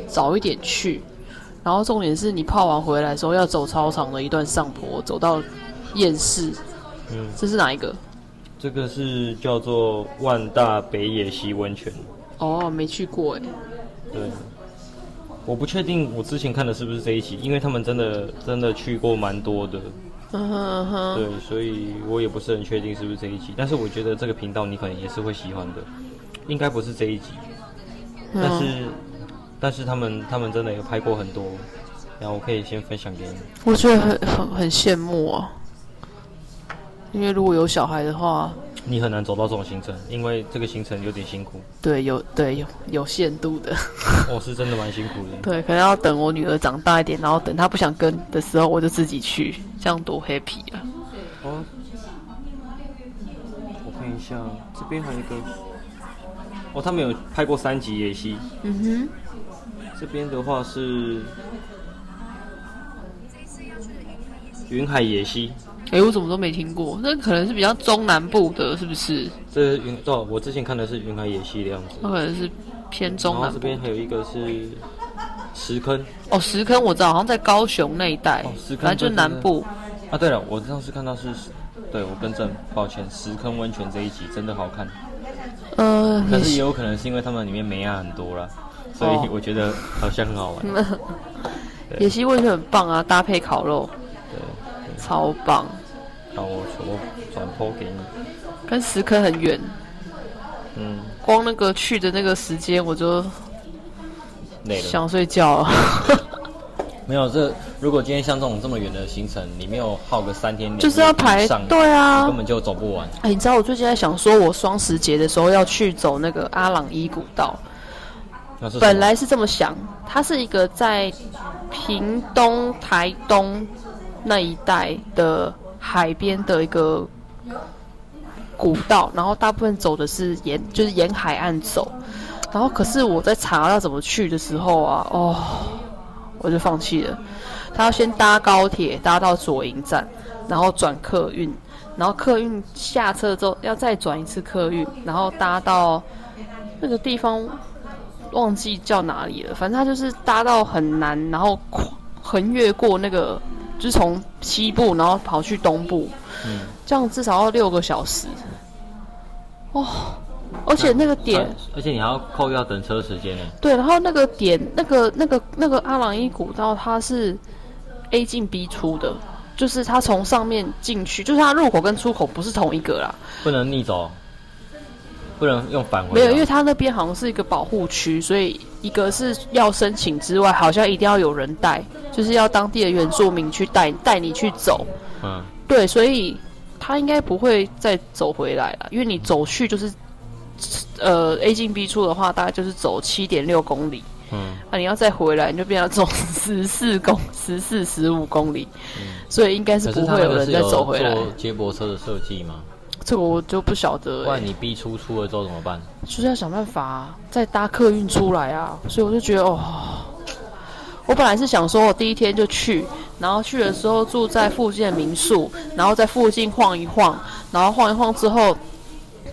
早一点去。然后重点是你泡完回来的时候要走超长的一段上坡，走到厌世。嗯，这是哪一个？这个是叫做万大北野溪温泉。哦，没去过哎。对，我不确定我之前看的是不是这一集，因为他们真的真的去过蛮多的。嗯哼嗯哼。对，所以我也不是很确定是不是这一集，但是我觉得这个频道你可能也是会喜欢的，应该不是这一集，但是。但是他们他们真的有拍过很多，然后我可以先分享给你。我觉得很很很羡慕啊，因为如果有小孩的话，你很难走到这种行程，因为这个行程有点辛苦。对，有对有有限度的。我是真的蛮辛苦的。*laughs* 对，可能要等我女儿长大一点，然后等她不想跟的时候，我就自己去，这样多 happy 啊！哦，我看一下，这边还有一个，哦，他们有拍过三集野溪。嗯哼。这边的话是云海野溪，哎，我怎么都没听过？那可能是比较中南部的，是不是？这云哦，我之前看的是云海野溪的样子，那可能是偏中南。这边还有一个是石坑，哦，石坑我知道，好像在高雄那一带，哦、石坑反正就是南部。啊，对了，我上次看到是，对我更正，抱歉，石坑温泉这一集真的好看。呃，可是也有可能是因为他们里面美亚很多了。所以我觉得好像很好玩。*laughs* 野溪温泉很棒啊，搭配烤肉，对，超棒。然后我我转播给你。跟石坑很远。嗯。光那个去的那个时间我就累了，想睡觉。*laughs* 没有这，如果今天像这种这么远的行程，你没有耗个三天，就是要排对啊，根本就走不完。哎，你知道我最近在想，说我双十节的时候要去走那个阿朗伊古道。本来是这么想，它是一个在屏东、台东那一带的海边的一个古道，然后大部分走的是沿，就是沿海岸走。然后可是我在查要怎么去的时候啊，哦，我就放弃了。他要先搭高铁搭到左营站，然后转客运，然后客运下车之后要再转一次客运，然后搭到那个地方。忘记叫哪里了，反正他就是搭到很难，然后横越过那个，就是从西部然后跑去东部，嗯，这样至少要六个小时。哦，而且那个点，而且你还要扣掉等车时间呢。对，然后那个点，那个那个那个阿朗伊古道，它是 A 进 B 出的，就是它从上面进去，就是它入口跟出口不是同一个啦，不能逆走。不能用返回。没有，因为他那边好像是一个保护区，所以一个是要申请之外，好像一定要有人带，就是要当地的原住民去带带你去走。嗯，对，所以他应该不会再走回来了，因为你走去就是，呃，A 进 B 出的话，大概就是走七点六公里。嗯，那你要再回来，你就变要走十四公十四十五公里。嗯，所以应该是不会有人再走回来。接驳车的设计吗？这个我就不晓得。万一你逼出出了之后怎么办？就是要想办法再搭客运出来啊！所以我就觉得哦，我本来是想说我第一天就去，然后去的时候住在附近的民宿，然后在附近晃一晃，然后晃一晃之后，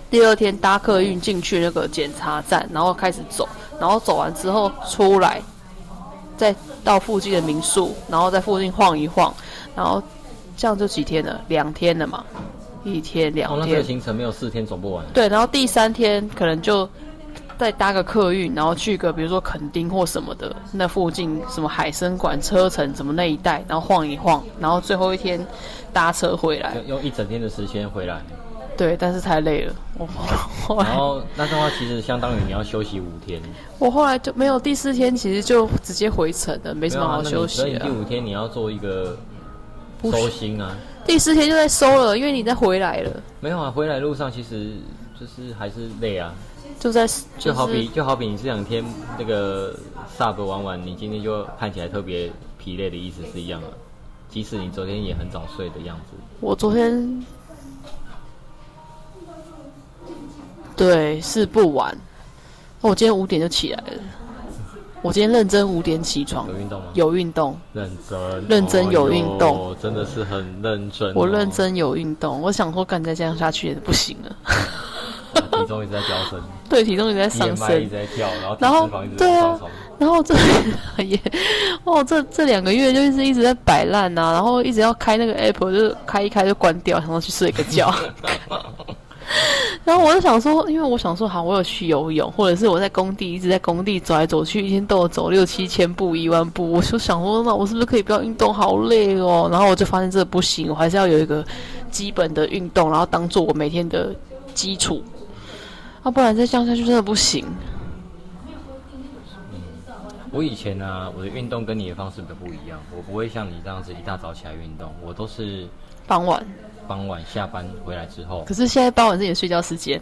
第二天搭客运进去那个检查站，然后开始走，然后走完之后出来，再到附近的民宿，然后在附近晃一晃，然后这样就几天了，两天了嘛。一天两天，那个行程没有四天走不完。对，然后第三天可能就再搭个客运，然后去个比如说垦丁或什么的，那附近什么海参馆、车城什么那一带，然后晃一晃，然后最后一天搭车回来，用一整天的时间回来。对，但是太累了。我 *laughs* 然后那的话，其实相当于你要休息五天。我后来就没有第四天，其实就直接回程了，没什么好休息。所以第五天你要做一个收心啊。第四天就在收了，因为你在回来了。没有啊，回来路上其实就是还是累啊。就在就好比就好比你这两天那个 sub 玩完，你今天就看起来特别疲累的意思是一样的。即使你昨天也很早睡的样子。我昨天对，是不晚。我今天五点就起来了。我今天认真五点起床。有运动吗？有运动。认真。认真有运动。真的是很认真。我认真有运动。我想说，干再这样下去也不行了。*laughs* 体重一直在飙升。*laughs* 对，体重一直在上升。一直在跳，然后然后对啊，然后这 *laughs* 也哦，这这两个月就是一直在摆烂呐，然后一直要开那个 app，就是开一开就关掉，然后去睡个觉。*laughs* 然后我就想说，因为我想说，好，我有去游泳，或者是我在工地一直在工地走来走去，一天都有走六七千步、一万步，我就想说，那我是不是可以不要运动？好累哦。然后我就发现这不行，我还是要有一个基本的运动，然后当做我每天的基础。啊，不然再这样下去真的不行。我以前呢，我的运动跟你的方式比较不一样，我不会像你这样子一大早起来运动，我都是傍晚。傍晚下班回来之后，可是现在傍晚是你的睡觉时间。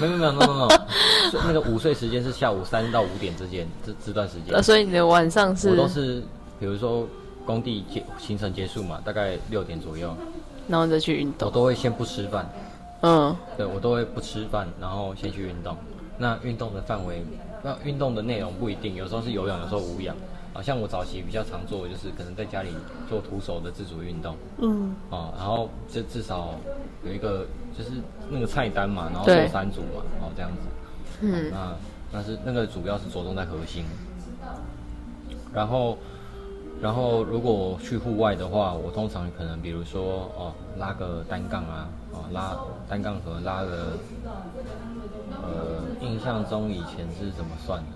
没有没有没有没有，*laughs* 那个午睡时间是下午三到五点之间这这段时间。呃所以你的晚上是？我都是，比如说工地结行程结束嘛，大概六点左右，然后再去运动。我都会先不吃饭。嗯。对，我都会不吃饭，然后先去运动。那运动的范围，那运动的内容不一定，有时候是有氧，有时候无氧。啊，像我早期比较常做，就是可能在家里做徒手的自主运动。嗯。啊，然后就至少有一个就是那个菜单嘛，然后做三组嘛，哦这样子。嗯。那那是那个主要是着重在核心。然后，然后如果去户外的话，我通常可能比如说哦拉个单杠啊，哦拉单杠和拉个，呃印象中以前是怎么算的？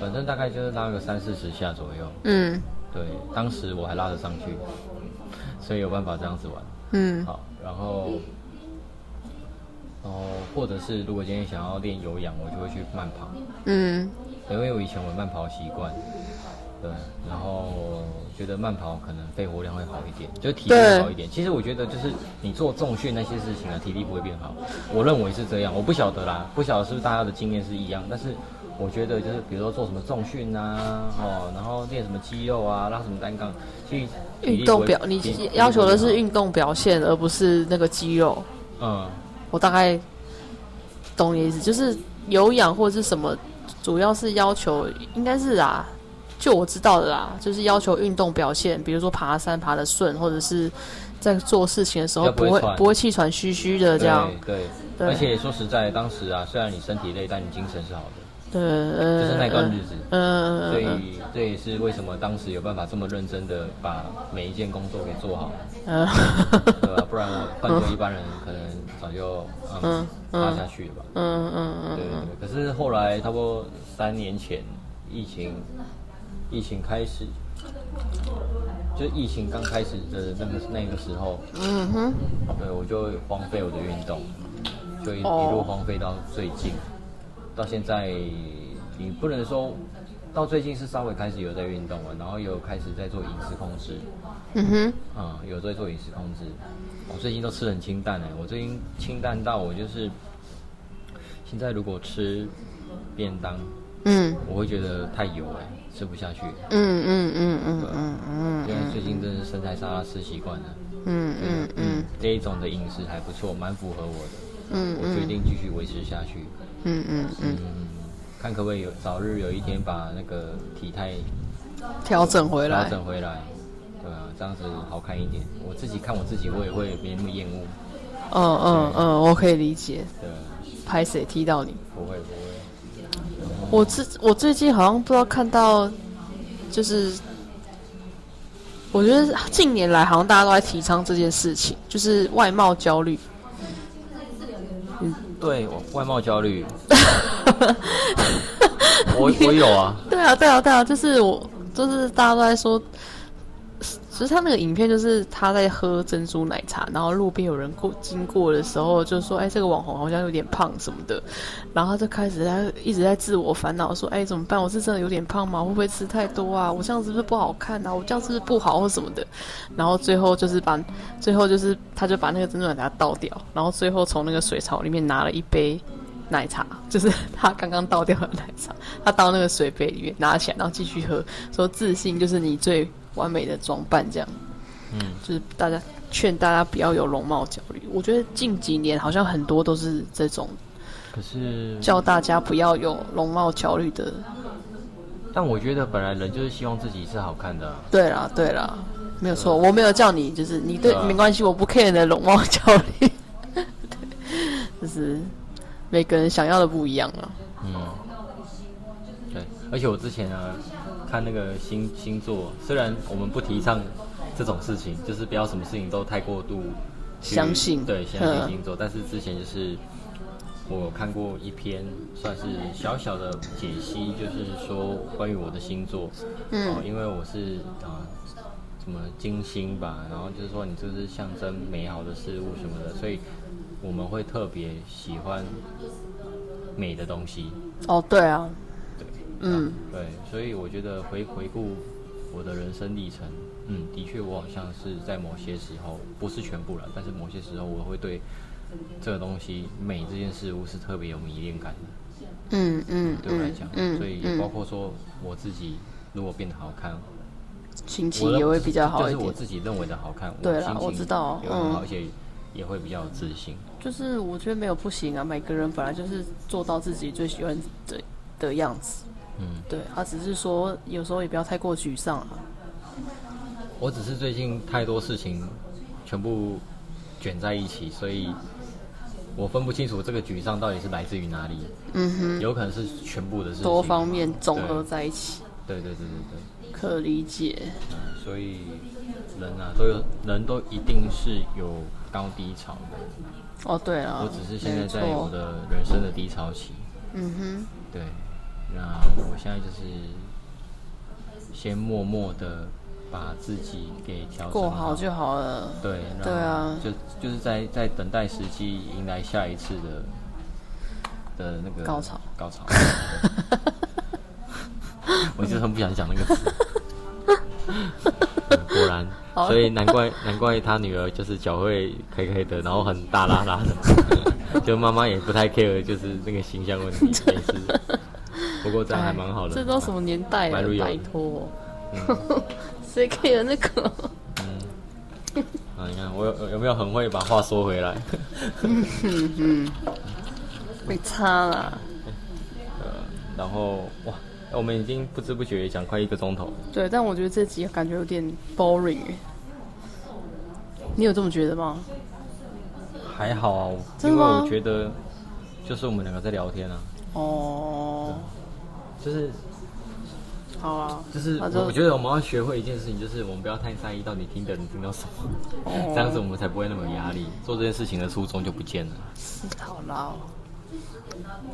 反正大概就是拉个三四十下左右。嗯，对，当时我还拉得上去，所以有办法这样子玩。嗯，好，然后，哦，或者是如果今天想要练有氧，我就会去慢跑。嗯，因为我以前有慢跑习惯。对，然后觉得慢跑可能肺活量会好一点，就体力好一点。其实我觉得就是你做重训那些事情啊，体力不会变好。我认为是这样，我不晓得啦，不晓得是不是大家的经验是一样，但是。我觉得就是，比如说做什么重训啊，哦，然后练什么肌肉啊，拉什么单杠，去运动表，你要求的是运动表现，而不是那个肌肉。嗯，我大概懂你意思，就是有氧或者是什么，主要是要求应该是啊，就我知道的啦，就是要求运动表现，比如说爬山爬的顺，或者是在做事情的时候不会不会气喘吁吁的这样。对，而且说实在，当时啊，虽然你身体累，但你精神是好的。嗯，就是那段日子，嗯，所以这也是为什么当时有办法这么认真的把每一件工作给做好，嗯，*laughs* 对吧？不然我换做一般人，可能早就嗯趴下去了吧，嗯嗯嗯，对对对。可是后来差不多三年前，疫情疫情开始，就疫情刚开始的那个那个时候，嗯哼，对我就荒废我的运动，就一路荒废到最近。到现在，你不能说，到最近是稍微开始有在运动了，然后有开始在做饮食控制。嗯哼，啊，有在做饮食控制。我最近都吃很清淡哎，我最近清淡到我就是，现在如果吃便当，嗯，我会觉得太油哎，吃不下去。嗯嗯嗯嗯嗯嗯，因为最近真是生菜沙拉吃习惯了。嗯嗯嗯，这一种的饮食还不错，蛮符合我的。嗯我决定继续维持下去。嗯嗯嗯嗯，看可不可以有早日有一天把那个体态调整回来，调整回来，对啊，这样子好看一点。我自己看我自己，我也会没那么厌恶。嗯嗯嗯，我可以理解。对，拍谁踢到你？不会不会。我最我最近好像不知道看到，就是我觉得近年来好像大家都在提倡这件事情，就是外貌焦虑。对我外貌焦虑，*laughs* 我我有啊。对啊，对啊，对啊，就是我，就是大家都在说。其实他那个影片就是他在喝珍珠奶茶，然后路边有人过经过的时候，就说：“哎，这个网红好像有点胖什么的。”然后他就开始在一直在自我烦恼，说：“哎，怎么办？我是真的有点胖吗？会不会吃太多啊？我这样是不是不好看啊？我这样是不是不好或什么的？”然后最后就是把最后就是他就把那个珍珠奶茶倒掉，然后最后从那个水槽里面拿了一杯奶茶，就是他刚刚倒掉的奶茶，他倒那个水杯里面拿起来，然后继续喝，说：“自信就是你最。”完美的装扮，这样，嗯，就是大家劝大家不要有容貌焦虑。我觉得近几年好像很多都是这种可是，叫大家不要有容貌焦虑的。但我觉得本来人就是希望自己是好看的啊、对啦，对啦，没有错，我没有叫你，就是你对没关系，我不 care 你的容貌焦虑，对，*laughs* 就是每个人想要的不一样啊。嗯，对，而且我之前啊看那个星星座，虽然我们不提倡这种事情，就是不要什么事情都太过度相信对相信嗯星座，但是之前就是我有看过一篇算是小小的解析，就是说关于我的星座，嗯哦，因为我是啊。什么金星吧，然后就是说你就是象征美好的事物什么的，所以我们会特别喜欢美的东西。哦，对啊，对，嗯，对，所以我觉得回回顾我的人生历程，嗯，的确我好像是在某些时候，不是全部了，但是某些时候我会对这个东西美这件事物是特别有迷恋感的，嗯嗯对我来讲，嗯所以也包括说我自己如果变得好看，心情也会比较好一就是我。自己认为的好看，对啦心情我知道嗯而且也会比较有自信。就是我觉得没有不行啊，每个人本来就是做到自己最喜欢的的样子。嗯，对，他、只是说有时候也不要太过沮丧啊。我只是最近太多事情全部卷在一起，所以我分不清楚这个沮丧到底是来自于哪里。嗯哼，有可能是全部的事情，多方面综合在一起，对对对对对可理解。嗯所以人啊都有人都一定是有高低潮的。哦，对啊，我只是现在在我。的人生的低潮期，嗯哼，对，那我现在就是先默默的把自己给调整过好就好了。对，对啊就就是在在等待时机，迎来下一次的的那个高潮高潮。*laughs* 我就是很不想讲那个果然，*laughs* 所以难怪难怪他女儿就是脚会黑黑的，然后很大拉拉的，*laughs* 就妈妈也不太 care，就是那个形象问题，没事。不过这样还蛮好的。这都什么年代了？拜托，*laughs* 谁 care 那个？啊，你看我有有没有很会把话说回来？嗯嗯没差啦。然后哇，我们已经不知不觉讲快一个钟头了。对，但我觉得这集感觉有点 boring 欸你有这么觉得吗？还好啊，因为我觉得就是我们两个在聊天啊，哦，就是好啊，就是那就我我觉得我们要学会一件事情，就是我们不要太在意到底听的人听到什么，哦 *laughs* 这样子我们才不会那么有压力，做这件事情的初衷就不见了。是好啦。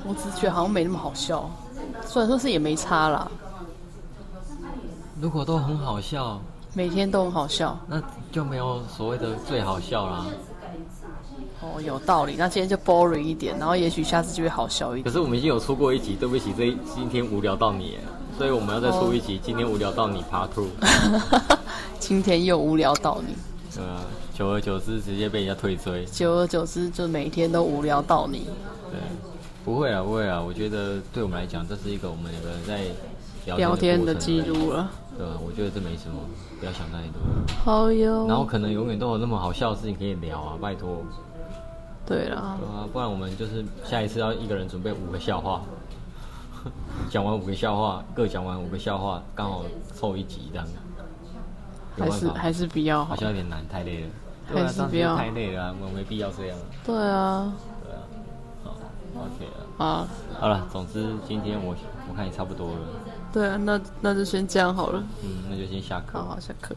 我只是觉得好像没那么好笑，虽然说是也没差啦，如果都很好笑，每天都很好笑。那就没有所谓的最好笑啦。哦，有道理。那今天就 boring 一点，然后也许下次就会好笑一点。可是我们已经有出过一集，对不起，这今天无聊到你耶，所以我们要再出一集，今天无聊到你 *laughs* Part Two。今天又无聊到你，呃，久而久之直接被人家退追。久而久之就每天都无聊到你。对，不会啊，不会啊，我觉得对我们来讲，这是一个我们两个人在聊聊天的记录了，对吧？我觉得这没什么，不要想太多。好哟。然后可能永远都有那么好笑的事情可以聊啊，拜托，对了对，啊，不然我们就是下一次要一个人准备五个笑话，*laughs* 讲完五个笑话，各讲完五个笑话，刚好凑一集这样。还是还是比较好好。像有点难，太累了。还是不要太累了、啊，我没必要这样。对啊，对啊，好，OK 了。啊，好了，总之今天我我看也差不多了，对啊，那那就先这样好了。嗯，那就先下课好。好，下课。